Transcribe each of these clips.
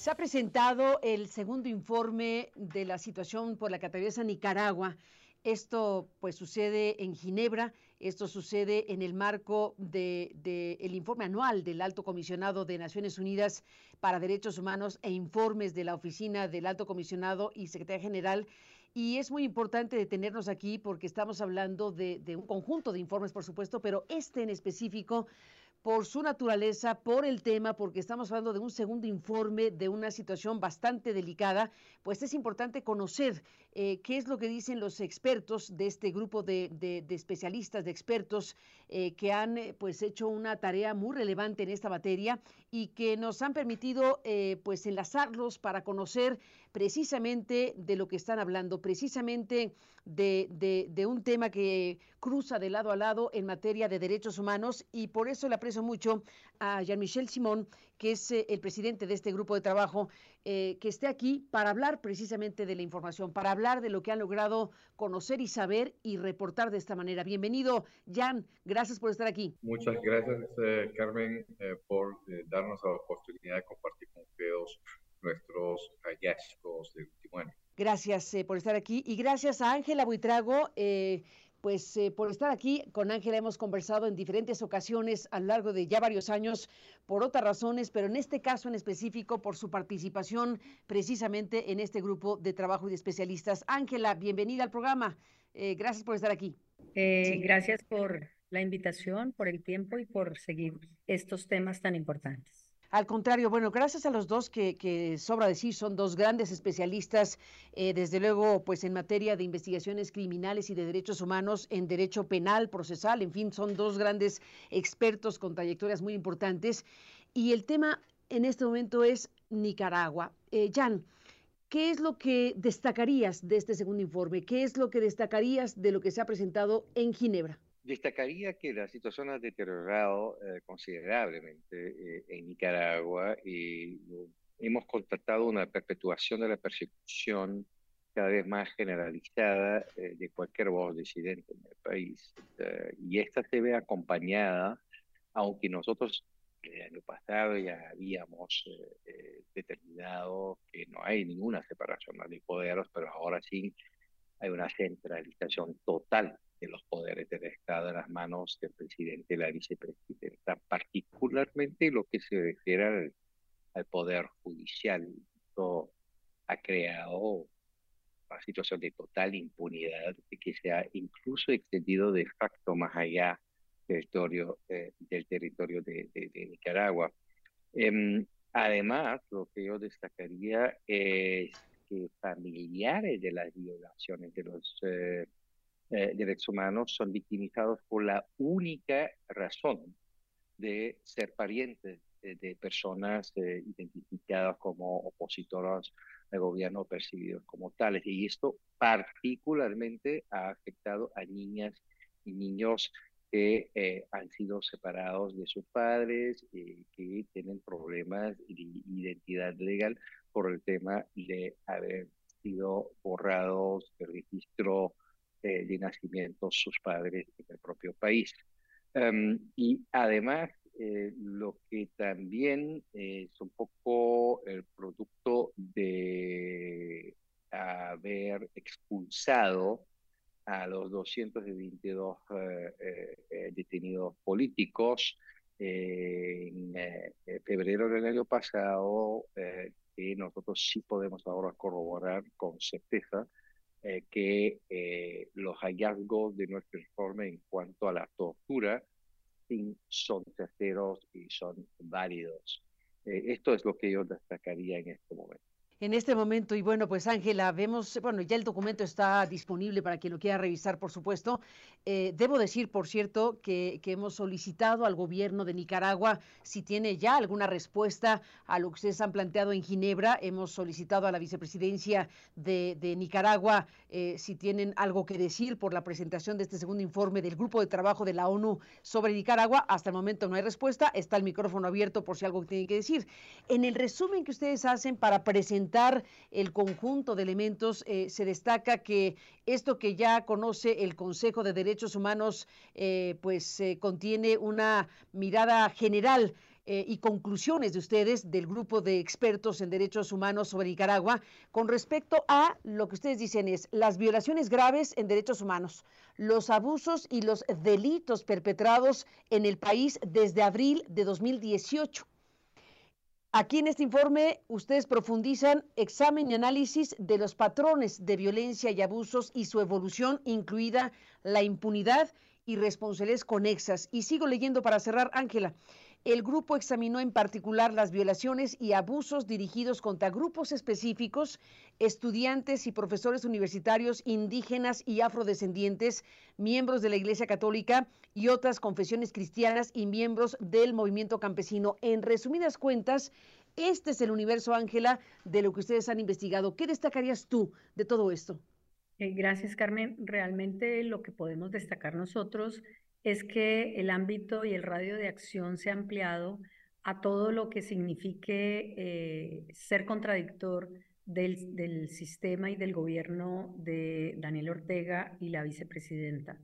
Se ha presentado el segundo informe de la situación por la que atraviesa Nicaragua. Esto pues sucede en Ginebra, esto sucede en el marco del de, el informe anual del Alto Comisionado de Naciones Unidas para Derechos Humanos e informes de la Oficina del Alto Comisionado y Secretaria General. Y es muy importante detenernos aquí porque estamos hablando de, de un conjunto de informes, por supuesto, pero este en específico por su naturaleza, por el tema, porque estamos hablando de un segundo informe de una situación bastante delicada, pues es importante conocer eh, qué es lo que dicen los expertos de este grupo de, de, especialistas, de expertos eh, que han eh, pues hecho una tarea muy relevante en esta materia y que nos han permitido pues enlazarlos para conocer precisamente de lo que están hablando, precisamente de, de, un tema que cruza de lado a lado en materia de derechos humanos y por eso le aprecio mucho a Jean-Michel Simón, que es eh, el presidente de este grupo de trabajo, eh, que esté aquí para hablar precisamente de la información, para hablar de lo que han logrado conocer y saber y reportar de esta manera. Bienvenido, Jan, gracias por estar aquí. Muchas gracias, eh, Carmen, por darnos la oportunidad de compartir con ustedes nuestros hallazgos del último año. Gracias por estar aquí y gracias a Ángela Buitrago pues eh, por estar aquí. Con Ángela hemos conversado en diferentes ocasiones a lo largo de ya varios años por otras razones, pero en este caso en específico por su participación precisamente en este grupo de trabajo y de especialistas. Ángela, bienvenida al programa. Eh, gracias por estar aquí. Eh, gracias por la invitación, por el tiempo y por seguir estos temas tan importantes. Al contrario, bueno, gracias a los dos que, sobra decir, son dos grandes especialistas, eh, desde luego, pues en materia de investigaciones criminales y de derechos humanos, en derecho penal, procesal, en fin, son dos grandes expertos con trayectorias muy importantes. Y el tema en este momento es Nicaragua. Eh, Jan, ¿qué es lo que destacarías de este segundo informe? ¿Qué es lo que destacarías de lo que se ha presentado en Ginebra? Destacaría que la situación ha deteriorado eh, considerablemente eh, en Nicaragua y hemos constatado una perpetuación de la persecución cada vez más generalizada eh, de cualquier voz disidente en el país. y esta se ve acompañada, aunque nosotros el año pasado ya habíamos determinado que no hay ninguna separación de poderes, pero ahora sí hay una centralización total de los poderes del Estado en las manos del presidente y la vicepresidenta, particularmente lo que se refiere al, poder judicial. Esto ha creado una situación de total impunidad que se ha incluso extendido de facto más allá territorio, eh, del territorio de, Nicaragua. Em, además, lo que yo destacaría es que familiares de las violaciones de los eh, eh, derechos humanos son victimizados por la única razón de ser parientes de, personas eh, identificadas como opositoras al gobierno percibidos como tales. Y esto particularmente ha afectado a niñas y niños que eh, han sido separados de sus padres, y que tienen problemas de identidad legal por el tema de haber sido borrados del registro eh, de nacimiento sus padres en el propio país. Em, y además, eh, lo que también es un poco el producto de haber expulsado a los 222 eh, detenidos políticos en febrero del año pasado, que nosotros sí podemos ahora corroborar con certeza eh, que eh, los hallazgos de nuestro informe en cuanto a la tortura son certeros y son válidos. Eh, esto es lo que yo destacaría en este momento en este momento. Y bueno, pues Ángela, vemos, bueno, ya el documento está disponible para quien lo quiera revisar, por supuesto. Eh, debo decir, por cierto, que, hemos solicitado al gobierno de Nicaragua si tiene ya alguna respuesta a lo que ustedes han planteado en Ginebra. Hemos solicitado a la vicepresidencia de, Nicaragua eh, si tienen algo que decir por la presentación de este segundo informe del grupo de trabajo de la ONU sobre Nicaragua. Hasta el momento no hay respuesta. Está el micrófono abierto por si algo tienen que decir. En el resumen que ustedes hacen para presentar el conjunto de elementos, eh, se destaca que esto que ya conoce el Consejo de Derechos Humanos, eh, pues contiene una mirada general eh, y conclusiones de ustedes del grupo de expertos en derechos humanos sobre Nicaragua con respecto a lo que ustedes dicen es las violaciones graves en derechos humanos, los abusos y los delitos perpetrados en el país desde abril de 2018. Aquí en este informe ustedes profundizan examen y análisis de los patrones de violencia y abusos y su evolución, incluida la impunidad y responsabilidades conexas. Y sigo leyendo para cerrar, Ángela. El grupo examinó en particular las violaciones y abusos dirigidos contra grupos específicos, estudiantes y profesores universitarios indígenas y afrodescendientes, miembros de la Iglesia Católica y otras confesiones cristianas y miembros del movimiento campesino. En resumidas cuentas, este es el universo, Ángela, de lo que ustedes han investigado. ¿Qué destacarías tú de todo esto? Eh, gracias, Carmen. Realmente lo que podemos destacar nosotros es que el ámbito y el radio de acción se ha ampliado a todo lo que signifique eh, ser contradictor del, sistema y del gobierno de Daniel Ortega y la vicepresidenta.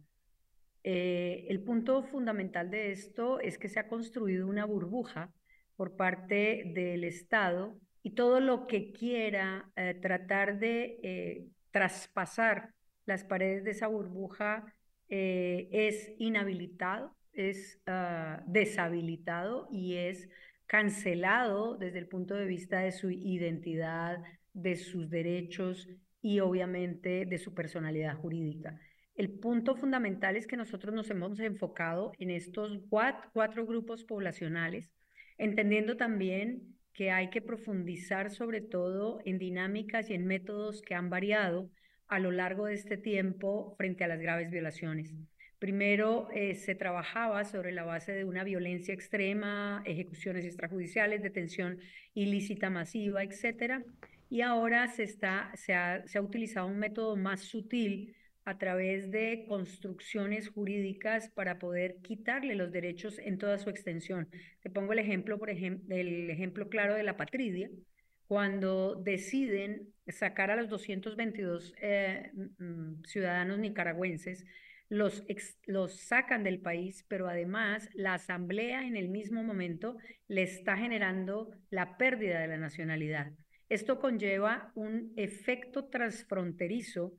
Eh, el punto fundamental de esto es que se ha construido una burbuja por parte del Estado y todo lo que quiera eh, tratar de traspasar las paredes de esa burbuja eh, es inhabilitado, es ah, deshabilitado y es cancelado desde el punto de vista de su identidad, de sus derechos y obviamente de su personalidad jurídica. El punto fundamental es que nosotros nos hemos enfocado en estos cuatro grupos poblacionales, entendiendo también que hay que profundizar sobre todo en dinámicas y en métodos que han variado a lo largo de este tiempo frente a las graves violaciones. Primero eh, se trabajaba sobre la base de una violencia extrema, ejecuciones extrajudiciales, detención ilícita masiva, etcétera. Y ahora se, está, se, ha, utilizado un método más sutil a través de construcciones jurídicas para poder quitarle los derechos en toda su extensión. Te pongo el ejemplo, por ejemplo, el ejemplo claro de la patridia, cuando deciden sacar a los 222 eh, mm, ciudadanos nicaragüenses, los, los sacan del país, pero además la asamblea en el mismo momento le está generando la pérdida de la nacionalidad. Esto conlleva un efecto transfronterizo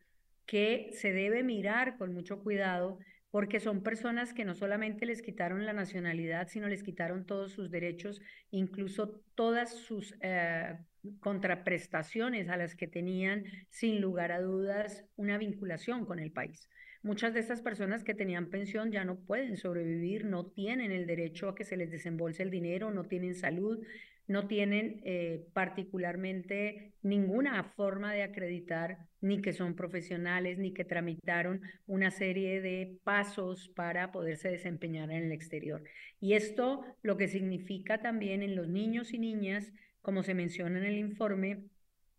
que se debe mirar con mucho cuidado porque son personas que no solamente les quitaron la nacionalidad, sino les quitaron todos sus derechos, incluso todas sus eh, contraprestaciones a las que tenían, sin lugar a dudas, una vinculación con el país. Muchas de estas personas que tenían pensión ya no pueden sobrevivir, no tienen el derecho a que se les desembolse el dinero, no tienen salud, no tienen eh, particularmente ninguna forma de acreditar ni que son profesionales, ni que tramitaron una serie de pasos para poderse desempeñar en el exterior. Y esto lo que significa también en los niños y niñas como se menciona en el informe,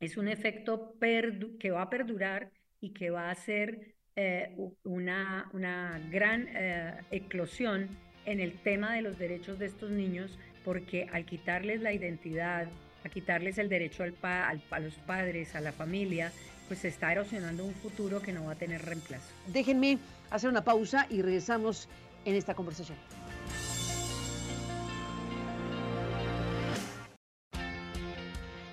es un efecto que va a perdurar y que va a ser eh, una, una, gran eh, eclosión en el tema de los derechos de estos niños, porque al quitarles la identidad, a quitarles el derecho al a los padres, a la familia, pues se está erosionando un futuro que no va a tener reemplazo. Déjenme hacer una pausa y regresamos en esta conversación.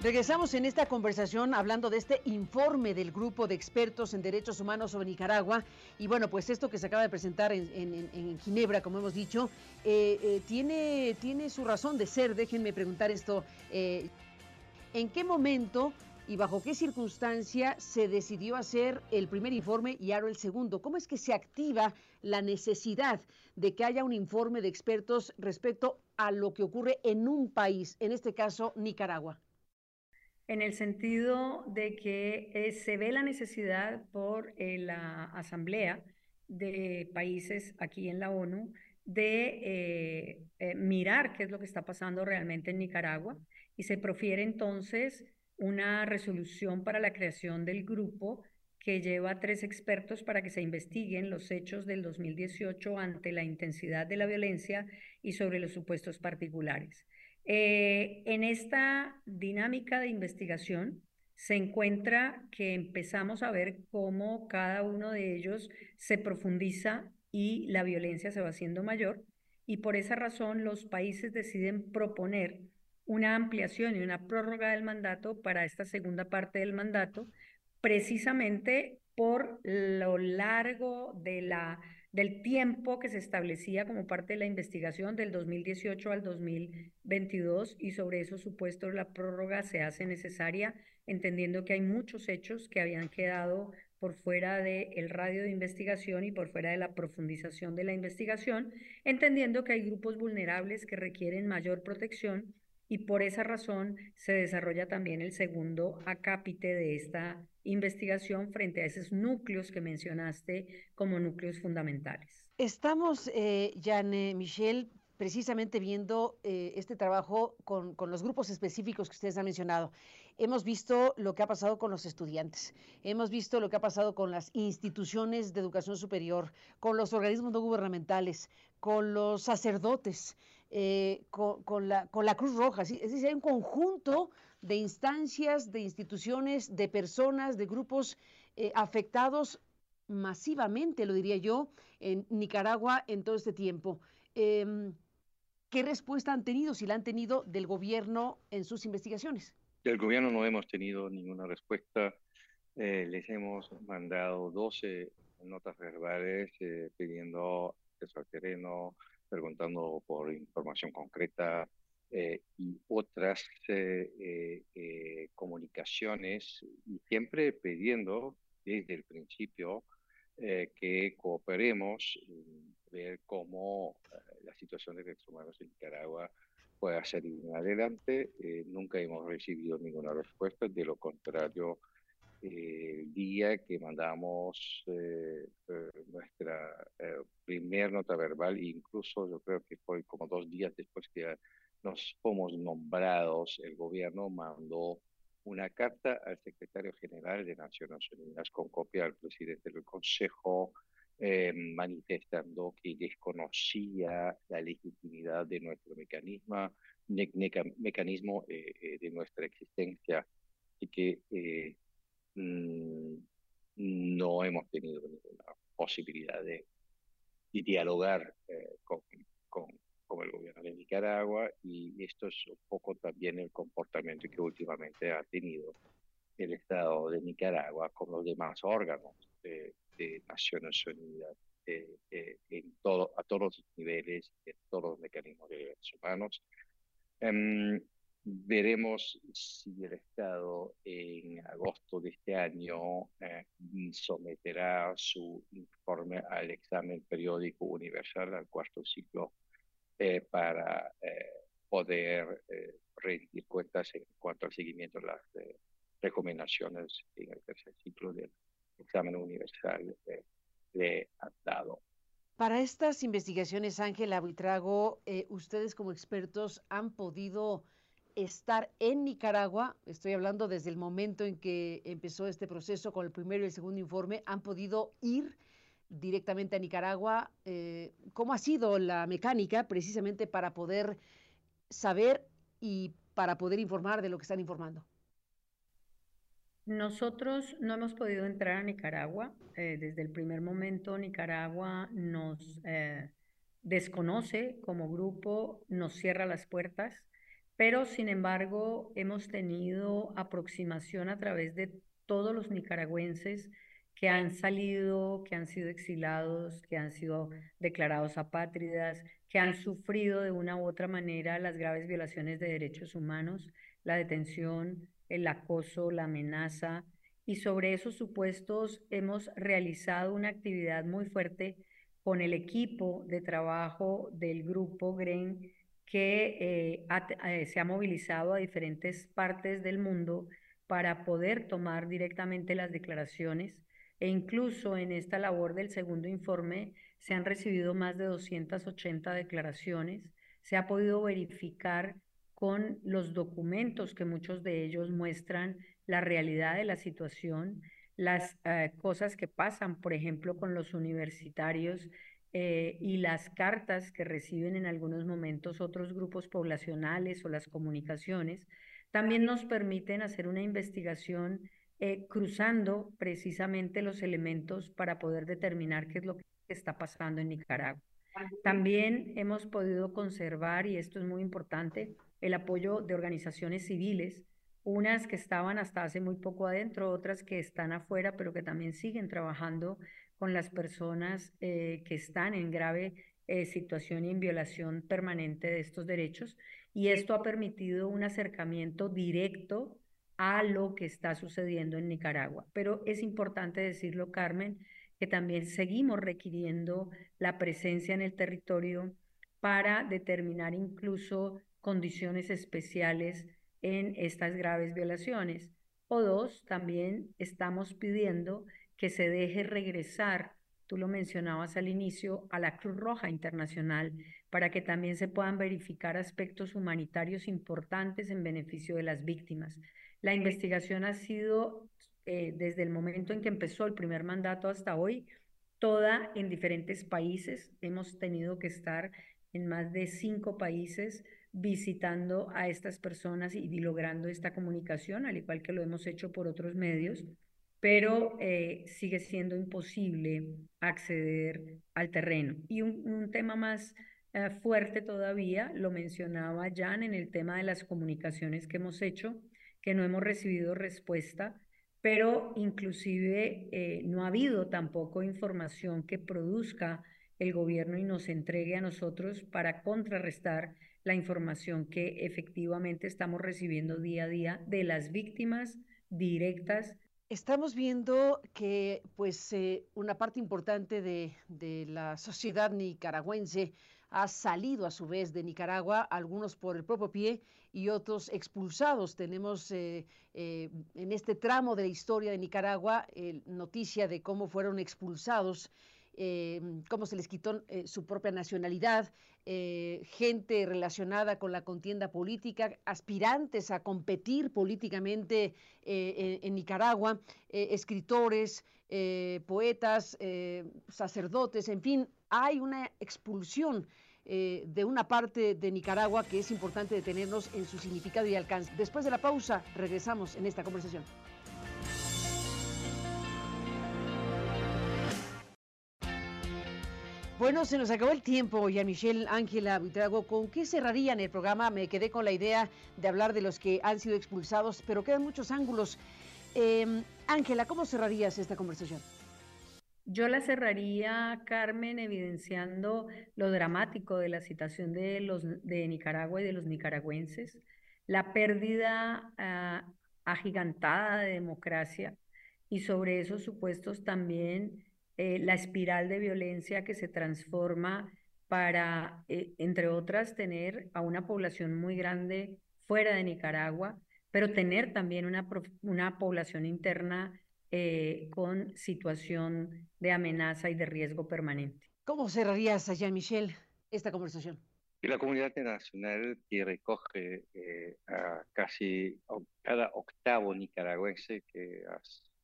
Regresamos en esta conversación hablando de este informe del grupo de expertos en derechos humanos sobre Nicaragua. Y bueno, pues esto que se acaba de presentar en, Ginebra, como hemos dicho, eh, eh, tiene, tiene su razón de ser. Déjenme preguntar esto. Eh, ¿En qué momento y bajo qué circunstancia se decidió hacer el primer informe y ahora el segundo? ¿Cómo es que se activa la necesidad de que haya un informe de expertos respecto a lo que ocurre en un país, en este caso Nicaragua? En el sentido de que eh, se ve la necesidad por eh, la Asamblea de Países aquí en la ONU de eh, mirar qué es lo que está pasando realmente en Nicaragua y se profiere entonces una resolución para la creación del grupo que lleva tres expertos para que se investiguen los hechos del 2018 ante la intensidad de la violencia y sobre los supuestos particulares. Eh, en esta dinámica de investigación se encuentra que empezamos a ver cómo cada uno de ellos se profundiza y la violencia se va haciendo mayor y por esa razón los países deciden proponer una ampliación y una prórroga del mandato para esta segunda parte del mandato, precisamente por lo largo de la, del tiempo que se establecía como parte de la investigación del 2018 al 2022 y sobre esos supuestos la prórroga se hace necesaria, entendiendo que hay muchos hechos que habían quedado por fuera del radio de investigación y por fuera de la profundización de la investigación, entendiendo que hay grupos vulnerables que requieren mayor protección y por esa razón se desarrolla también el segundo acápite de esta investigación frente a esos núcleos que mencionaste como núcleos fundamentales. Estamos, eh, Michel, precisamente viendo eh, este trabajo con, con, los grupos específicos que ustedes han mencionado. Hemos visto lo que ha pasado con los estudiantes, hemos visto lo que ha pasado con las instituciones de educación superior, con los organismos no gubernamentales, con los sacerdotes, eh, con, la, con la Cruz Roja. Es decir, hay un conjunto de instancias, de instituciones, de personas, de grupos eh, afectados masivamente, lo diría yo, en Nicaragua en todo este tiempo. Em, ¿Qué respuesta han tenido, si la han tenido, del gobierno en sus investigaciones? Del gobierno no hemos tenido ninguna respuesta. Eh, les hemos mandado 12 notas verbales eh, pidiendo al terreno, preguntando por información concreta eh, y otras comunicaciones, y siempre pidiendo desde el principio que cooperemos ver cómo eh, la situación de derechos humanos en Nicaragua pueda salir adelante. Eh, nunca hemos recibido ninguna respuesta, de lo contrario, eh, día que mandamos nuestra primer nota verbal, incluso yo creo que fue como dos días después que nos fuimos nombrados, el gobierno mandó una carta al secretario general de Naciones Unidas con copia al presidente del Consejo, eh, manifestando que desconocía la legitimidad de nuestro mecanismo, mecanismo eh, eh, de nuestra existencia. Y que mm, no hemos tenido ninguna posibilidad de, dialogar con, con, con, el gobierno de Nicaragua y esto es un poco también el comportamiento que últimamente ha tenido el Estado de Nicaragua con los demás órganos de Naciones Unidas eh, eh, en todo, a todos los niveles, en todos los mecanismos de derechos humanos. Em, veremos si el Estado en agosto de este año eh, someterá su informe al examen periódico universal, al cuarto ciclo, para poder rendir cuentas en cuanto al seguimiento de las recomendaciones en el tercer ciclo del examen universal le ha dado. Para estas investigaciones, Ángela Buitrago, eh, ustedes como expertos han podido estar en Nicaragua, estoy hablando desde el momento en que empezó este proceso con el primero y el segundo informe, han podido ir directamente a Nicaragua. Eh, ¿Cómo ha sido la mecánica precisamente para poder saber y para poder informar de lo que están informando? Nosotros no hemos podido entrar a Nicaragua. Eh, desde el primer momento Nicaragua nos eh, desconoce como grupo, nos cierra las puertas, pero sin embargo hemos tenido aproximación a través de todos los nicaragüenses que han salido, que han sido exilados, que han sido declarados apátridas, que han sufrido de una u otra manera las graves violaciones de derechos humanos, la detención, el acoso, la amenaza, y sobre esos supuestos hemos realizado una actividad muy fuerte con el equipo de trabajo del grupo GREN que eh, eh, se ha movilizado a diferentes partes del mundo para poder tomar directamente las declaraciones e incluso en esta labor del segundo informe se han recibido más de 280 declaraciones, se ha podido verificar con los documentos que muchos de ellos muestran la realidad de la situación, las eh, cosas que pasan, por ejemplo, con los universitarios eh, y las cartas que reciben en algunos momentos otros grupos poblacionales o las comunicaciones, también nos permiten hacer una investigación eh, cruzando precisamente los elementos para poder determinar qué es lo que está pasando en Nicaragua. También hemos podido conservar, y esto es muy importante, el apoyo de organizaciones civiles, unas que estaban hasta hace muy poco adentro, otras que están afuera, pero que también siguen trabajando con las personas eh, que están en grave eh, situación y en violación permanente de estos derechos. Y esto ha permitido un acercamiento directo a lo que está sucediendo en Nicaragua. Pero es importante decirlo, Carmen, que también seguimos requiriendo la presencia en el territorio para determinar incluso condiciones especiales en estas graves violaciones. O dos, también estamos pidiendo que se deje regresar, tú lo mencionabas al inicio, a la Cruz Roja Internacional para que también se puedan verificar aspectos humanitarios importantes en beneficio de las víctimas. La investigación ha sido, eh, desde el momento en que empezó el primer mandato hasta hoy, toda en diferentes países. Hemos tenido que estar en más de cinco países visitando a estas personas y logrando esta comunicación, al igual que lo hemos hecho por otros medios, pero eh, sigue siendo imposible acceder al terreno. Y un, tema más eh, fuerte todavía, lo mencionaba Jan en el tema de las comunicaciones que hemos hecho, que no hemos recibido respuesta, pero inclusive eh, no ha habido tampoco información que produzca el gobierno y nos entregue a nosotros para contrarrestar la información que efectivamente estamos recibiendo día a día de las víctimas directas. Estamos viendo que pues eh, una parte importante de, de la sociedad nicaragüense ha salido a su vez de Nicaragua, algunos por el propio pie y otros expulsados. Tenemos eh, eh, en este tramo de la historia de Nicaragua noticia de cómo fueron expulsados. Eh, cómo se les quitó su propia nacionalidad, gente relacionada con la contienda política, aspirantes a competir políticamente en, Nicaragua, escritores, poetas, sacerdotes, en fin, hay una expulsión eh, de una parte de Nicaragua que es importante detenernos en su significado y alcance. Después de la pausa, regresamos en esta conversación. Bueno, se nos acabó el tiempo, ya Michelle, Ángela, Buitrago. ¿Con qué cerrarían el programa? Me quedé con la idea de hablar de los que han sido expulsados, pero quedan muchos ángulos. Em, Ángela, ¿cómo cerrarías esta conversación? Yo la cerraría, Carmen, evidenciando lo dramático de la situación de, los, de Nicaragua y de los nicaragüenses, la pérdida ah, agigantada de democracia y sobre esos supuestos también eh, la espiral de violencia que se transforma para, eh, entre otras, tener a una población muy grande fuera de Nicaragua, pero tener también una, una población interna eh, con situación de amenaza y de riesgo permanente. ¿Cómo cerrarías, allá, Michelle, esta conversación? la comunidad internacional que recoge eh, a casi cada octavo nicaragüense que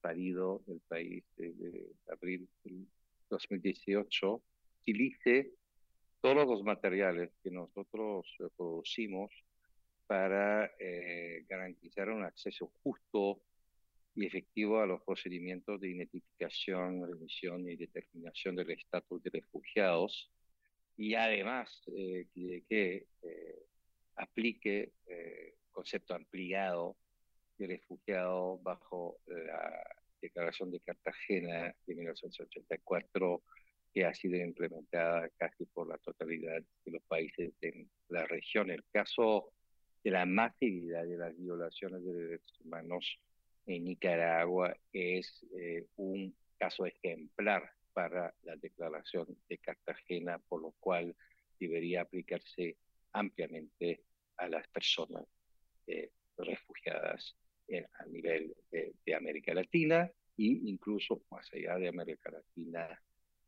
ha salido del país desde abril del 2018 utilice todos los materiales que nosotros producimos para eh, garantizar un acceso justo y efectivo a los procedimientos de identificación, remisión y determinación del estatus de refugiados y además eh, que eh, aplique eh, concepto ampliado de refugiado bajo la Declaración de Cartagena de 1984 que ha sido implementada casi por la totalidad de los países de la región. El caso de la masividad de las violaciones de derechos humanos en Nicaragua es eh, un caso ejemplar para la declaración de Cartagena, por lo cual debería aplicarse ampliamente a las personas eh, refugiadas a nivel de, de, América Latina e incluso más allá de América Latina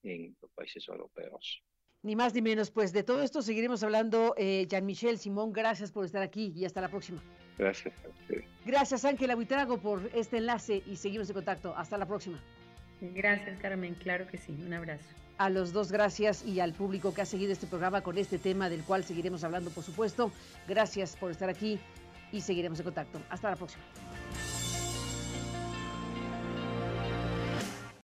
en los países europeos. Ni más ni menos, pues de todo esto seguiremos hablando. Eh, Jean-Michel Simón, gracias por estar aquí y hasta la próxima. Gracias a usted. Gracias, Ángela Buitrago, por este enlace y seguimos en contacto. Hasta la próxima. Gracias, Carmen. Claro que sí. Un abrazo. A los dos, gracias y al público que ha seguido este programa con este tema del cual seguiremos hablando, por supuesto. Gracias por estar aquí y seguiremos en contacto. Hasta la próxima.